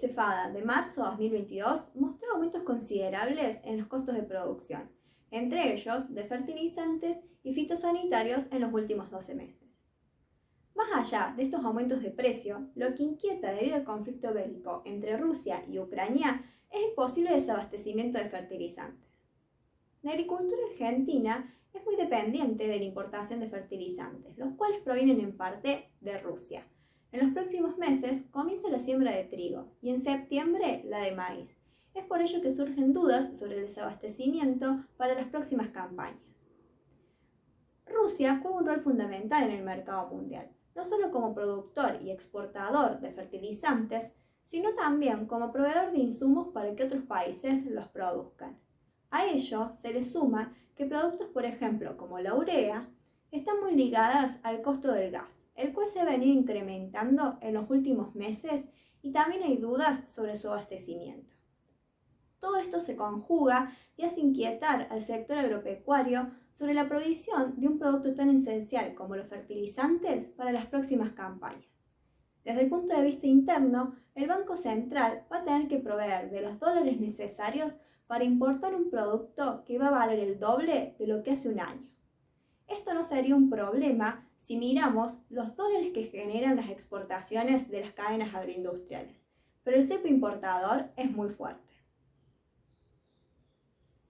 cefada de marzo de 2022 mostró aumentos considerables en los costos de producción, entre ellos de fertilizantes y fitosanitarios en los últimos 12 meses. Más allá de estos aumentos de precio, lo que inquieta debido al conflicto bélico entre Rusia y Ucrania es el posible desabastecimiento de fertilizantes. La agricultura argentina es muy dependiente de la importación de fertilizantes, los cuales provienen en parte de Rusia. En los próximos meses comienza la siembra de trigo y en septiembre la de maíz. Es por ello que surgen dudas sobre el desabastecimiento para las próximas campañas. Rusia juega un rol fundamental en el mercado mundial, no solo como productor y exportador de fertilizantes, sino también como proveedor de insumos para que otros países los produzcan. A ello se le suma que productos, por ejemplo, como la urea, están muy ligadas al costo del gas, el cual se ha venido incrementando en los últimos meses y también hay dudas sobre su abastecimiento. Todo esto se conjuga y hace inquietar al sector agropecuario sobre la provisión de un producto tan esencial como los fertilizantes para las próximas campañas. Desde el punto de vista interno, el Banco Central va a tener que proveer de los dólares necesarios para importar un producto que va a valer el doble de lo que hace un año. Esto no sería un problema si miramos los dólares que generan las exportaciones de las cadenas agroindustriales, pero el cepo importador es muy fuerte.